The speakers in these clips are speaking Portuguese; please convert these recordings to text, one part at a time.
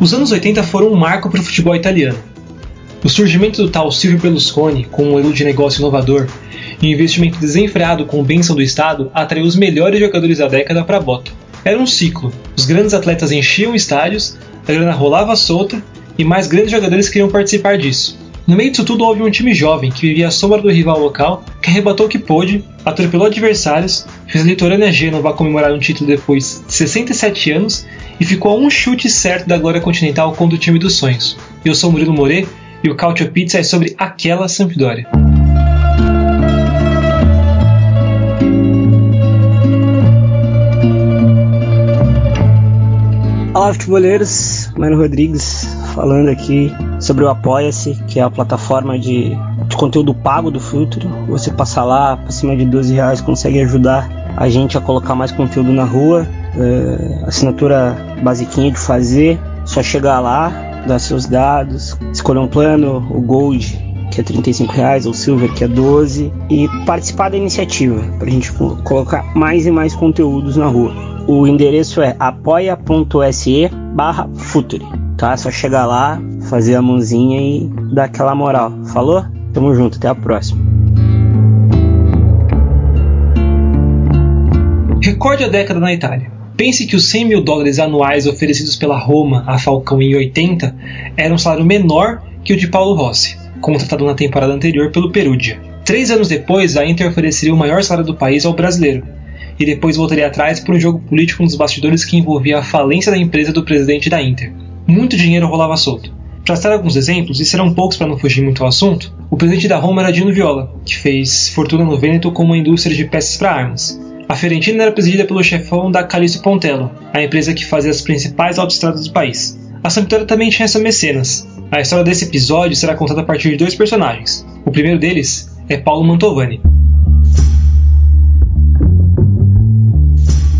Os anos 80 foram um marco para o futebol italiano. O surgimento do tal Silvio Berlusconi, com um modelo de negócio inovador e um investimento desenfreado com bênção do Estado, atraiu os melhores jogadores da década para a bota. Era um ciclo. Os grandes atletas enchiam estádios, a grana rolava solta e mais grandes jogadores queriam participar disso. No meio disso tudo houve um time jovem que vivia à sombra do rival local, que arrebatou o que pôde, atropelou adversários, fez a litorânea Gênova comemorar um título depois de 67 anos e ficou a um chute certo da glória continental contra o time dos sonhos. Eu sou Murilo More e o Cautio Pizza é sobre aquela Sampdoria. Olá, futeboleiros. Mano Rodrigues falando aqui sobre o Apoia-se, que é a plataforma de, de conteúdo pago do Futuro. Você passa lá, por cima de 12 reais, consegue ajudar a gente a colocar mais conteúdo na rua é, assinatura basiquinha de fazer, só chegar lá, dar seus dados, escolher um plano, o Gold que é 35 reais, ou Silver que é 12 e participar da iniciativa para a gente colocar mais e mais conteúdos na rua. O endereço é apoia.se barra Futuri, tá? É só chegar lá, fazer a mãozinha e dar aquela moral. Falou? Tamo junto, até a próxima. Recorde a década na Itália. Pense que os 100 mil dólares anuais oferecidos pela Roma a Falcão em 80 era um salário menor que o de Paulo Rossi, contratado na temporada anterior pelo Perugia. Três anos depois, a Inter ofereceria o maior salário do país ao brasileiro, e depois voltaria atrás por um jogo político nos bastidores que envolvia a falência da empresa do presidente da Inter. Muito dinheiro rolava solto. Para citar alguns exemplos, e serão poucos para não fugir muito ao assunto, o presidente da Roma era Dino Viola, que fez fortuna no Vêneto como uma indústria de peças para armas. A Fiorentina era presidida pelo chefão da Calixto Pontello, a empresa que fazia as principais autoestradas do país. A Sampdoria também tinha essa mecenas. A história desse episódio será contada a partir de dois personagens. O primeiro deles é Paulo Mantovani.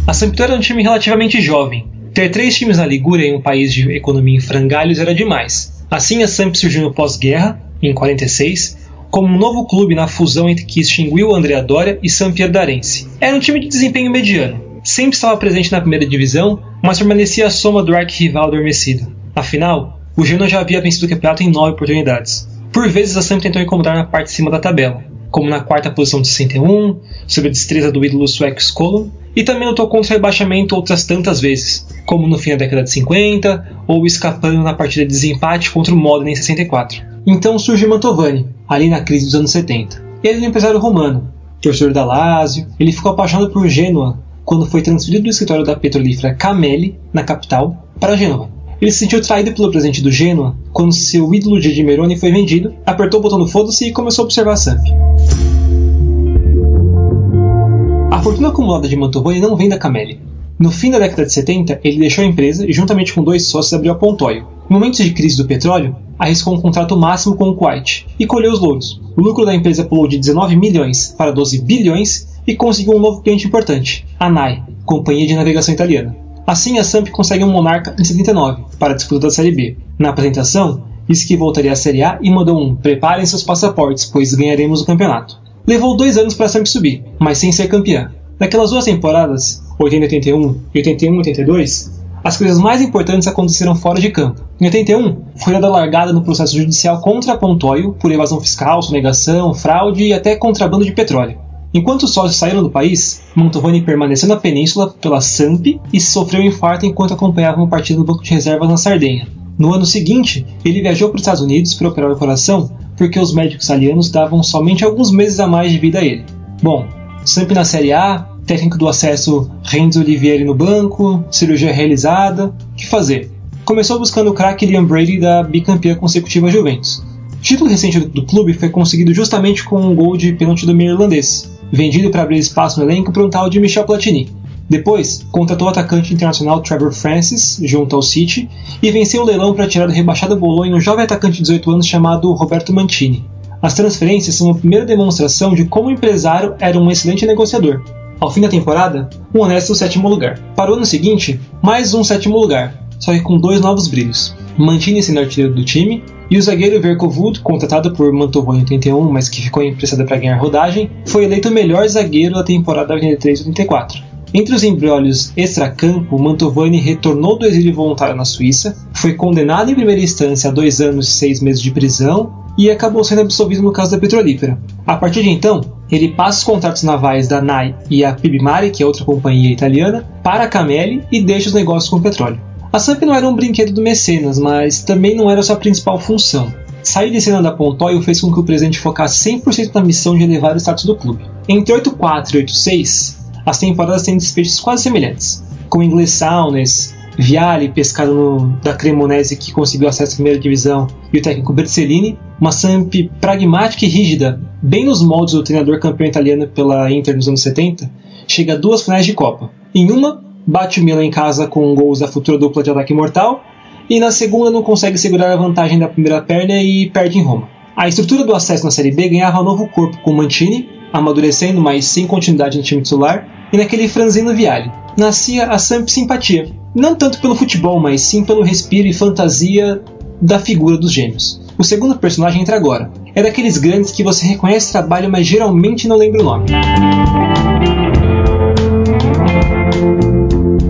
A Sampdoria era um time relativamente jovem. Ter três times na Ligúria em um país de economia em frangalhos era demais. Assim, a Samp surgiu no pós-guerra, em 46, como um novo clube na fusão entre que extinguiu Andrea Doria e Sampierdarense. Era um time de desempenho mediano, sempre estava presente na primeira divisão, mas permanecia à soma do arquirrival adormecido. Afinal, o Genoa já havia vencido o campeonato em nove oportunidades. Por vezes a Samp tentou incomodar na parte de cima da tabela, como na quarta posição de 61, sob a destreza do ídolo sueco Skolon, e também lutou contra o rebaixamento outras tantas vezes, como no fim da década de 50, ou escapando na partida de desempate contra o Modena em 64. Então surge Mantovani, ali na crise dos anos 70. Ele é um empresário romano, torcedor da Lazio, ele ficou apaixonado por Gênua quando foi transferido do escritório da petrolífera Camelli, na capital, para Gênova. Ele se sentiu traído pelo presidente do Gênua quando seu ídolo Gigi Meroni foi vendido, apertou o botão do foda-se e começou a observar a Samp. A fortuna acumulada de Mantovani não vem da Camelli. No fim da década de 70, ele deixou a empresa e, juntamente com dois sócios, abriu a Pontoio. Em momentos de crise do petróleo, arriscou um contrato máximo com o Kuwait e colheu os louros. O lucro da empresa pulou de 19 milhões para 12 bilhões e conseguiu um novo cliente importante, a NAI, companhia de navegação italiana. Assim, a Samp consegue um Monarca em 79 para a disputa da Série B. Na apresentação, disse que voltaria à Série A e mandou um: preparem seus passaportes, pois ganharemos o campeonato. Levou dois anos para Samp subir, mas sem ser campeã. Naquelas duas temporadas, 80-81 e 81-82, as coisas mais importantes aconteceram fora de campo. Em 81, foi dada largada no processo judicial contra Pontoio por evasão fiscal, sonegação, fraude e até contrabando de petróleo. Enquanto os sócios saíram do país, Mantovani permaneceu na península pela SAMP e sofreu um infarto enquanto acompanhava uma partida no banco de reservas na Sardenha. No ano seguinte, ele viajou para os Estados Unidos para operar o coração porque os médicos italianos davam somente alguns meses a mais de vida a ele. Bom, SAMP na Série A, técnico do acesso Renzo Olivieri no banco, cirurgia realizada, que fazer? Começou buscando o craque Liam Brady da bicampeã consecutiva Juventus. O título recente do clube foi conseguido justamente com um gol de pênalti do meio irlandês, vendido para abrir espaço no elenco para um tal de Michel Platini. Depois, contratou o atacante internacional Trevor Francis, junto ao City, e venceu o leilão para tirar do rebaixado Bolonha um jovem atacante de 18 anos chamado Roberto Mantini. As transferências são a primeira demonstração de como o empresário era um excelente negociador. Ao fim da temporada, um honesto sétimo lugar. Para o ano seguinte, mais um sétimo lugar, só que com dois novos brilhos. Mantini sendo artilheiro do time, e o zagueiro Verkovud, contratado por Mantovo em 81, mas que ficou emprestado para ganhar rodagem, foi eleito o melhor zagueiro da temporada 83-84. Entre os embrólios extracampo, Mantovani retornou do exílio voluntário na Suíça, foi condenado em primeira instância a dois anos e seis meses de prisão e acabou sendo absolvido no caso da petrolífera. A partir de então, ele passa os contratos navais da NAI e a Pibmari, que é outra companhia italiana, para a Camelli e deixa os negócios com o petróleo. A SAMP não era um brinquedo do mecenas, mas também não era sua principal função. Sair de cena da Pontoil fez com que o presidente focasse 100% na missão de elevar o status do clube. Entre 8.4 e 8.6, as temporadas têm desfechos quase semelhantes, com Inglês Saunes, Viale pescado no, da Cremonese que conseguiu acesso à primeira divisão e o técnico Bercellini, uma Samp pragmática e rígida, bem nos moldes do treinador campeão italiano pela Inter nos anos 70, chega a duas finais de Copa. Em uma, bate o Milan em casa com gols da futura dupla de ataque mortal, e na segunda não consegue segurar a vantagem da primeira perna e perde em Roma. A estrutura do acesso na Série B ganhava novo corpo com Mantini, amadurecendo, mas sem continuidade no time titular, e naquele franzino Viale. Nascia a Samp Simpatia, não tanto pelo futebol, mas sim pelo respiro e fantasia da figura dos gêmeos. O segundo personagem entra agora. É daqueles grandes que você reconhece trabalho, mas geralmente não lembra o nome.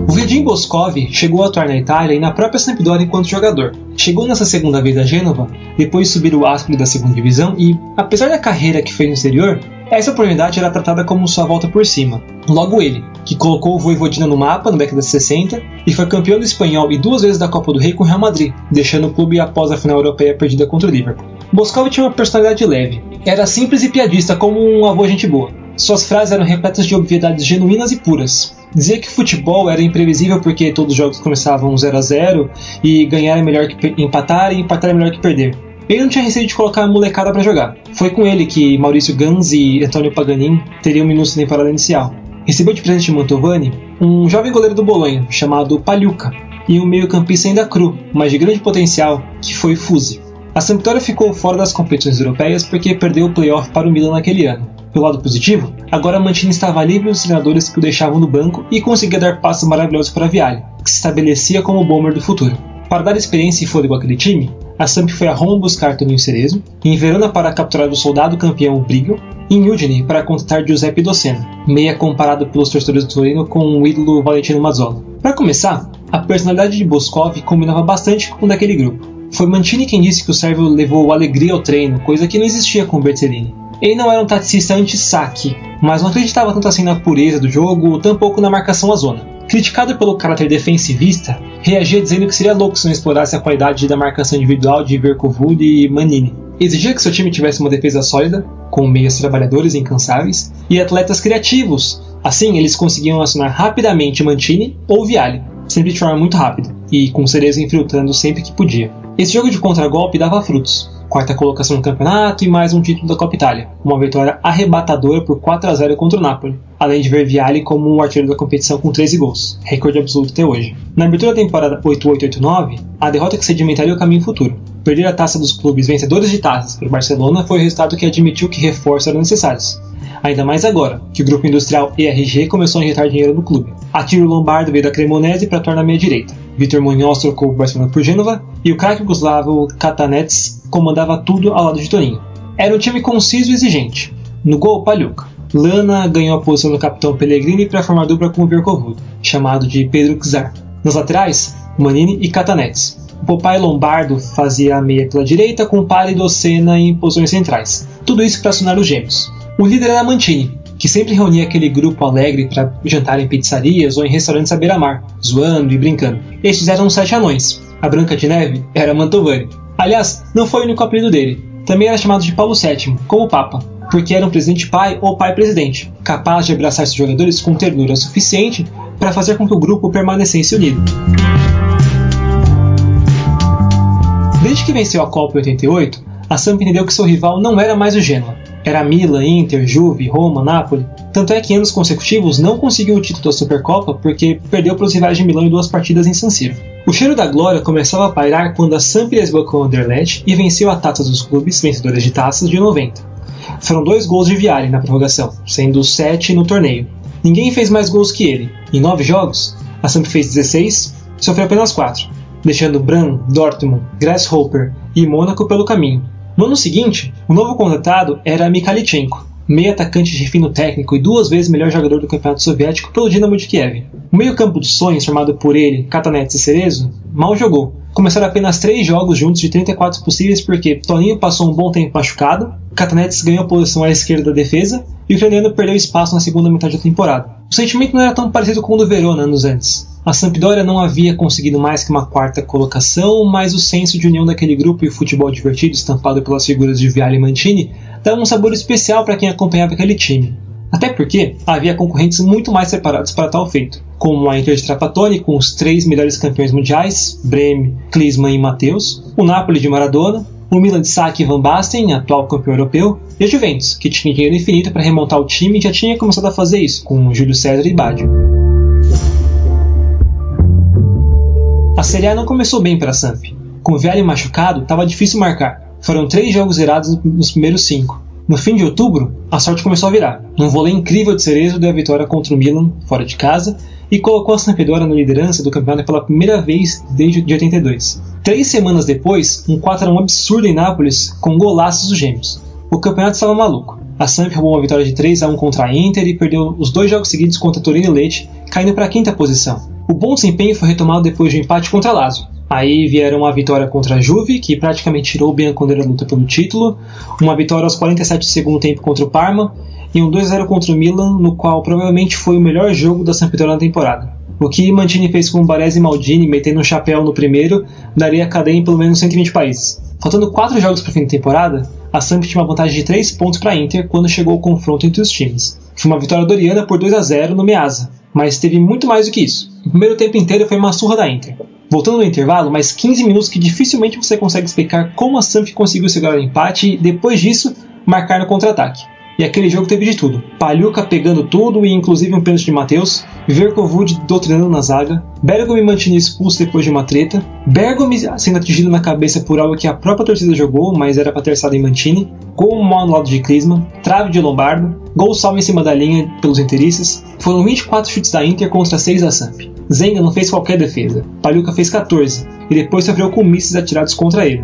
O Virgin Boscov chegou a atuar na Itália e na própria Sampdoria enquanto jogador. Chegou nessa segunda vez a Gênova, depois de subir o Ascoli da segunda divisão e, apesar da carreira que fez no exterior, essa oportunidade era tratada como sua volta por cima. Logo ele, que colocou o Voivodina no mapa na década de 60 e foi campeão do espanhol e duas vezes da Copa do Rei com o Real Madrid, deixando o clube após a final europeia perdida contra o Liverpool. Boscov tinha uma personalidade leve. Era simples e piadista como um avô gente boa. Suas frases eram repletas de obviedades genuínas e puras. Dizia que futebol era imprevisível porque todos os jogos começavam 0 a 0 e ganhar é melhor que empatar e empatar é melhor que perder. Ele não tinha receio de colocar a molecada para jogar. Foi com ele que Maurício Gans e Antônio Paganin teriam minutos na temporada inicial. Recebeu de presente de Mantovani um jovem goleiro do Bolonha, chamado Paliuca, e um meio-campista ainda cru, mas de grande potencial, que foi Fuse. A Sampdoria ficou fora das competições europeias porque perdeu o playoff para o Milan naquele ano. Pelo lado positivo, agora Mantini estava livre dos treinadores que o deixavam no banco e conseguia dar passos maravilhosos para Viale, que se estabelecia como o bomber do futuro. Para dar experiência e fôlego àquele time, a Samp foi a Roma buscar Toninho Cerezo, em Verona para capturar o soldado campeão Brigo, e em Udine para contratar Giuseppe Docena, meia comparado pelos torcedores do Torino com o ídolo Valentino Mazzola. Para começar, a personalidade de Boscov combinava bastante com o daquele grupo. Foi Mantini quem disse que o sérvio levou alegria ao treino, coisa que não existia com Bertellini. Ele não era um taticista anti-saque, mas não acreditava tanto assim na pureza do jogo, tampouco na marcação à zona. Criticado pelo caráter defensivista, reagia dizendo que seria louco se não explorasse a qualidade da marcação individual de Verkovud e Manini. Exigia que seu time tivesse uma defesa sólida, com meias trabalhadores incansáveis, e atletas criativos. Assim, eles conseguiam acionar rapidamente Mantini ou Viale, sempre de forma muito rápida, e com Cerezo infiltrando sempre que podia. Esse jogo de contragolpe dava frutos, quarta colocação no campeonato e mais um título da Copa Itália, uma vitória arrebatadora por 4 a 0 contra o Napoli, além de ver Viali como o artilheiro da competição com 13 gols, recorde absoluto até hoje. Na abertura da temporada 88-89, a derrota que sedimentaria o caminho futuro. Perder a taça dos clubes vencedores de taças para o Barcelona foi o resultado que admitiu que reforços eram necessários, ainda mais agora, que o grupo industrial ERG começou a injetar dinheiro no clube. Atiro Lombardo veio da Cremonese para na meia direita. Vitor Munhoz trocou o Barcelona por Gênova e o craque Guslavo Katanets comandava tudo ao lado de Toninho. Era um time conciso e exigente. No gol, Paluca. Lana ganhou a posição do capitão Pellegrini para formar dupla com o Verkovud, chamado de Pedro Czar. Nos laterais, Manini e Catanets. O Popeye Lombardo fazia a meia pela direita com Pari e Docena em posições centrais. Tudo isso para acionar os gêmeos. O líder era Mantini, que sempre reunia aquele grupo alegre para jantar em pizzarias ou em restaurantes à beira-mar, zoando e brincando. Estes eram os sete anões. A Branca de Neve era Mantovani. Aliás, não foi o único apelido dele. Também era chamado de Paulo VII, como Papa, porque era um presidente pai ou pai presidente, capaz de abraçar seus jogadores com ternura suficiente para fazer com que o grupo permanecesse unido. Desde que venceu a Copa em 88, a Samp entendeu que seu rival não era mais o Genoa, era Milan, Inter, Juve, Roma, Napoli. Tanto é que anos consecutivos não conseguiu o título da Supercopa porque perdeu para os rivais de Milão em duas partidas em San Siro. O cheiro da glória começava a pairar quando a Sampdoria esbocou o Anderlecht e venceu a taça dos clubes vencedores de taças de 90. Foram dois gols de Viale na prorrogação, sendo sete no torneio. Ninguém fez mais gols que ele. Em nove jogos, a Samp fez 16 e sofreu apenas 4, deixando Bran, Dortmund, Grasshopper e Mônaco pelo caminho. No ano seguinte, o novo contratado era Mikhalichenko, meio atacante de fino técnico e duas vezes melhor jogador do campeonato soviético pelo Dinamo de Kiev. O meio-campo dos sonhos, formado por ele, Katanets e Cerezo, mal jogou. Começaram apenas três jogos juntos de 34 possíveis porque Toninho passou um bom tempo machucado, Katanets ganhou posição à esquerda da defesa e o ucraniano perdeu espaço na segunda metade da temporada. O sentimento não era tão parecido com o do Verona anos antes. A Sampdoria não havia conseguido mais que uma quarta colocação, mas o senso de união daquele grupo e o futebol divertido estampado pelas figuras de Viale e Mantini dava um sabor especial para quem acompanhava aquele time. Até porque havia concorrentes muito mais separados para tal feito, como a Inter de Trapattoni com os três melhores campeões mundiais, Bremen, Klinsmann e Matheus, o Napoli de Maradona, o Milan de Sacchi e Van Basten, atual campeão europeu, e a Juventus, que tinha dinheiro infinito para remontar o time já tinha começado a fazer isso, com Júlio César e Baggio. A Série A não começou bem para a Samp. Com o Viale machucado, estava difícil marcar. Foram três jogos zerados nos primeiros cinco. No fim de outubro, a sorte começou a virar. Um vôlei incrível de Cerezo deu a vitória contra o Milan, fora de casa, e colocou a Sampdoria na liderança do campeonato pela primeira vez desde 82. Três semanas depois, um 4x1 absurdo em Nápoles, com golaços dos gêmeos. O campeonato estava maluco. A Samp roubou uma vitória de 3 a 1 contra a Inter e perdeu os dois jogos seguidos contra Torino e Leite, caindo para a quinta posição. O bom desempenho foi retomado depois de um empate contra a Lazio. Aí vieram uma vitória contra a Juve, que praticamente tirou o Bianconeri da luta pelo título, uma vitória aos 47 do segundo tempo contra o Parma e um 2-0 contra o Milan, no qual provavelmente foi o melhor jogo da Sampdoria na temporada. O que Mantini fez com Baresi e Maldini, metendo um chapéu no primeiro, daria cadeia em pelo menos 120 países. Faltando 4 jogos para o fim da temporada, a Samp tinha uma vantagem de 3 pontos para a Inter quando chegou o confronto entre os times. Foi uma vitória doriana por 2 a 0 no Meazza, mas teve muito mais do que isso. O primeiro tempo inteiro foi uma surra da Inter. Voltando no intervalo, mais 15 minutos que dificilmente você consegue explicar como a Samp conseguiu segurar o empate e, depois disso, marcar no contra-ataque. E aquele jogo teve de tudo. Palhuca pegando tudo e inclusive um pênalti de Matheus, Verkovud doutrinando na zaga, Bergomi Mantini expulso depois de uma treta, Bergomi sendo atingido na cabeça por algo que a própria torcida jogou, mas era para ter em Mantini, gol mal no lado de Klinsmann, trave de Lombardo, gol salvo em cima da linha pelos interistas, foram 24 chutes da Inter contra 6 da Samp. Zenga não fez qualquer defesa, Palhuca fez 14, e depois sofreu com mísseis atirados contra ele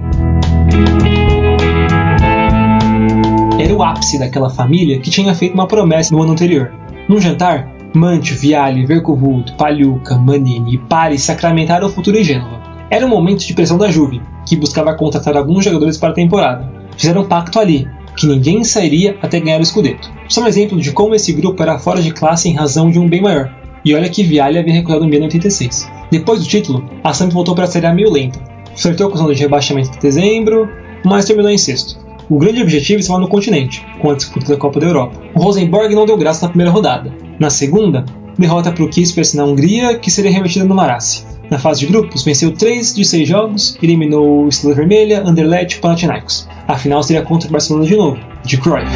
o ápice daquela família que tinha feito uma promessa no ano anterior. Num jantar, Mantio, Viale, Verkovult, Pagliuca, Manini e Pari sacramentaram o futuro em Gênova. Era um momento de pressão da Juve, que buscava contratar alguns jogadores para a temporada. Fizeram um pacto ali, que ninguém sairia até ganhar o Scudetto. Só um exemplo de como esse grupo era fora de classe em razão de um bem maior. E olha que Viale havia recusado o Milan em 86. Depois do título, a Samp voltou para a Série A meio lenta. Flertou com o de rebaixamento em dezembro, mas terminou em sexto. O grande objetivo estava no continente, com a disputa da Copa da Europa. O Rosenborg não deu graça na primeira rodada. Na segunda, derrota para o Kispers na Hungria, que seria remetida no Marassi. Na fase de grupos, venceu 3 de 6 jogos, eliminou o Estrela Vermelha, Anderlecht e Panathinaikos. A final seria contra o Barcelona de novo, de Cruyff.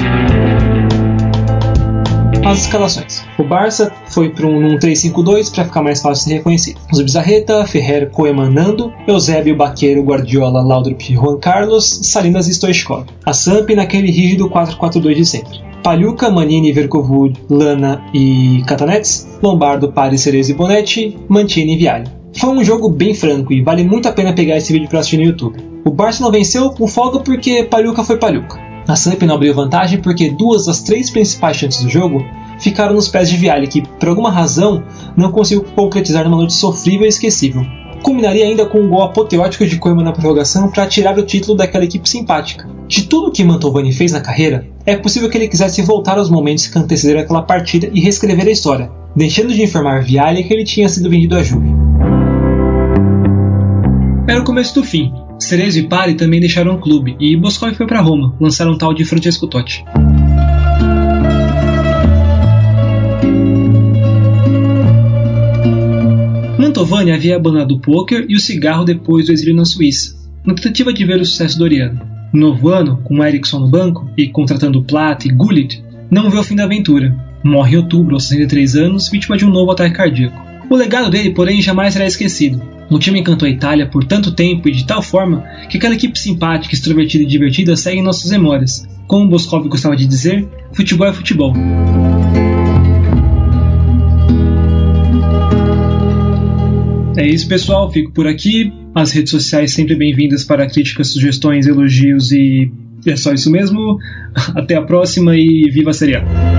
As escalações. O Barça foi para um 3-5-2 para ficar mais fácil de ser reconhecido. Os Bizarreta, Ferrer, Koeman, Nando, Eusébio, Baqueiro, Guardiola, Laudrup, Juan Carlos, Salinas e Stoichkov. A Samp naquele rígido 4-4-2 de sempre. Palhuca, Manini, Verkovud, Lana e Catanets, Lombardo, Paris, Cerezo e Bonetti, Mantini e Viale. Foi um jogo bem franco e vale muito a pena pegar esse vídeo para assistir no YouTube. O Barça não venceu com folga porque Palhuca foi Palhuca. A Samp não abriu vantagem porque duas das três principais chances do jogo ficaram nos pés de Viale, que por alguma razão não conseguiu concretizar numa noite sofrível e esquecível. Culminaria ainda com um gol apoteótico de Koeman na prorrogação para tirar o título daquela equipe simpática. De tudo que Mantovani fez na carreira, é possível que ele quisesse voltar aos momentos que antecederam aquela partida e reescrever a história, deixando de informar Viale que ele tinha sido vendido à Juve. Era o começo do fim, Cerezo e Pari também deixaram o clube e Boscov foi para Roma, lançar um tal de Francesco Totti. Mantovani havia abandonado o poker e o cigarro depois do exílio na Suíça, na tentativa de ver o sucesso doriano. No novo ano, com Ericsson no banco e contratando Platt e Gullit, não viu o fim da aventura. Morre em outubro, aos 63 anos, vítima de um novo ataque cardíaco. O legado dele, porém, jamais será esquecido. O time encantou a Itália por tanto tempo e de tal forma que aquela equipe simpática, extrovertida e divertida segue em nossas memórias. Como Boscov gostava de dizer, futebol é futebol. É isso, pessoal. Fico por aqui. As redes sociais sempre bem-vindas para críticas, sugestões, elogios e é só isso mesmo. Até a próxima e viva a Série A!